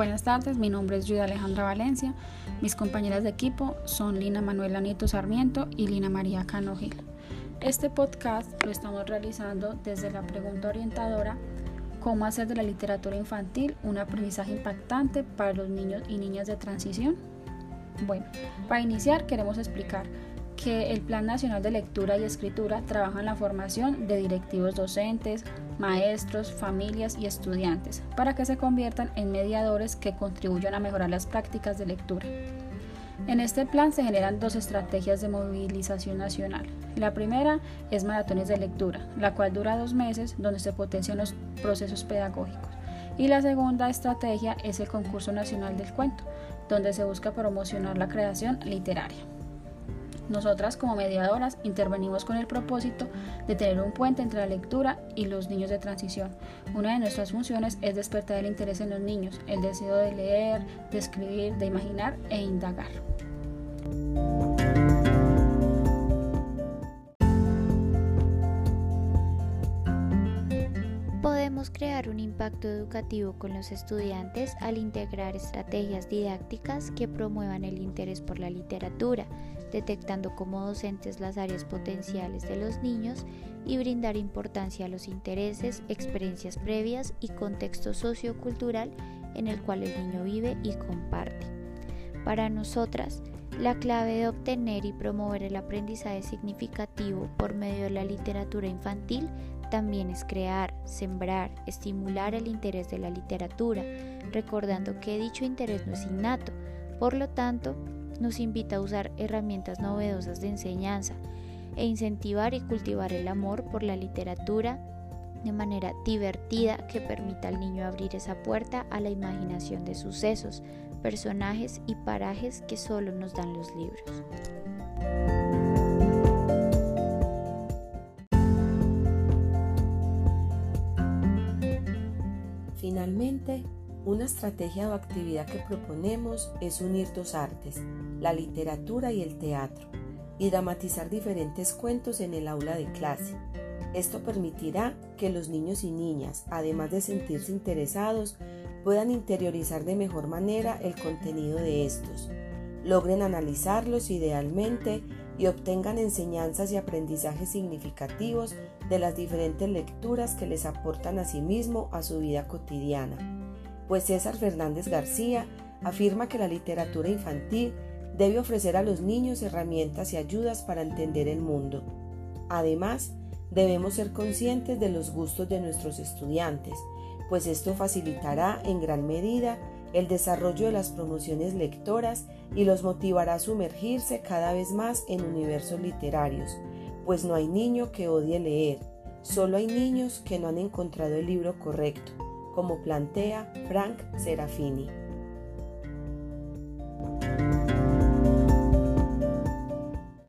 Buenas tardes, mi nombre es Juda Alejandra Valencia. Mis compañeras de equipo son Lina Manuela Nieto Sarmiento y Lina María Cano Gil. Este podcast lo estamos realizando desde la pregunta orientadora ¿Cómo hacer de la literatura infantil un aprendizaje impactante para los niños y niñas de transición? Bueno, para iniciar queremos explicar que el Plan Nacional de Lectura y Escritura trabaja en la formación de directivos docentes, maestros, familias y estudiantes para que se conviertan en mediadores que contribuyan a mejorar las prácticas de lectura. En este plan se generan dos estrategias de movilización nacional. La primera es maratones de lectura, la cual dura dos meses donde se potencian los procesos pedagógicos. Y la segunda estrategia es el concurso nacional del cuento, donde se busca promocionar la creación literaria. Nosotras como mediadoras intervenimos con el propósito de tener un puente entre la lectura y los niños de transición. Una de nuestras funciones es despertar el interés en los niños, el deseo de leer, de escribir, de imaginar e indagar. Crear un impacto educativo con los estudiantes al integrar estrategias didácticas que promuevan el interés por la literatura, detectando como docentes las áreas potenciales de los niños y brindar importancia a los intereses, experiencias previas y contexto sociocultural en el cual el niño vive y comparte. Para nosotras, la clave de obtener y promover el aprendizaje significativo por medio de la literatura infantil también es crear, sembrar, estimular el interés de la literatura, recordando que dicho interés no es innato, por lo tanto, nos invita a usar herramientas novedosas de enseñanza e incentivar y cultivar el amor por la literatura de manera divertida que permita al niño abrir esa puerta a la imaginación de sucesos, personajes y parajes que solo nos dan los libros. Finalmente, una estrategia o actividad que proponemos es unir dos artes, la literatura y el teatro, y dramatizar diferentes cuentos en el aula de clase. Esto permitirá que los niños y niñas, además de sentirse interesados, puedan interiorizar de mejor manera el contenido de estos, logren analizarlos idealmente y obtengan enseñanzas y aprendizajes significativos de las diferentes lecturas que les aportan a sí mismo a su vida cotidiana. Pues César Fernández García afirma que la literatura infantil debe ofrecer a los niños herramientas y ayudas para entender el mundo. Además, debemos ser conscientes de los gustos de nuestros estudiantes, pues esto facilitará en gran medida el desarrollo de las promociones lectoras y los motivará a sumergirse cada vez más en universos literarios, pues no hay niño que odie leer, solo hay niños que no han encontrado el libro correcto, como plantea Frank Serafini.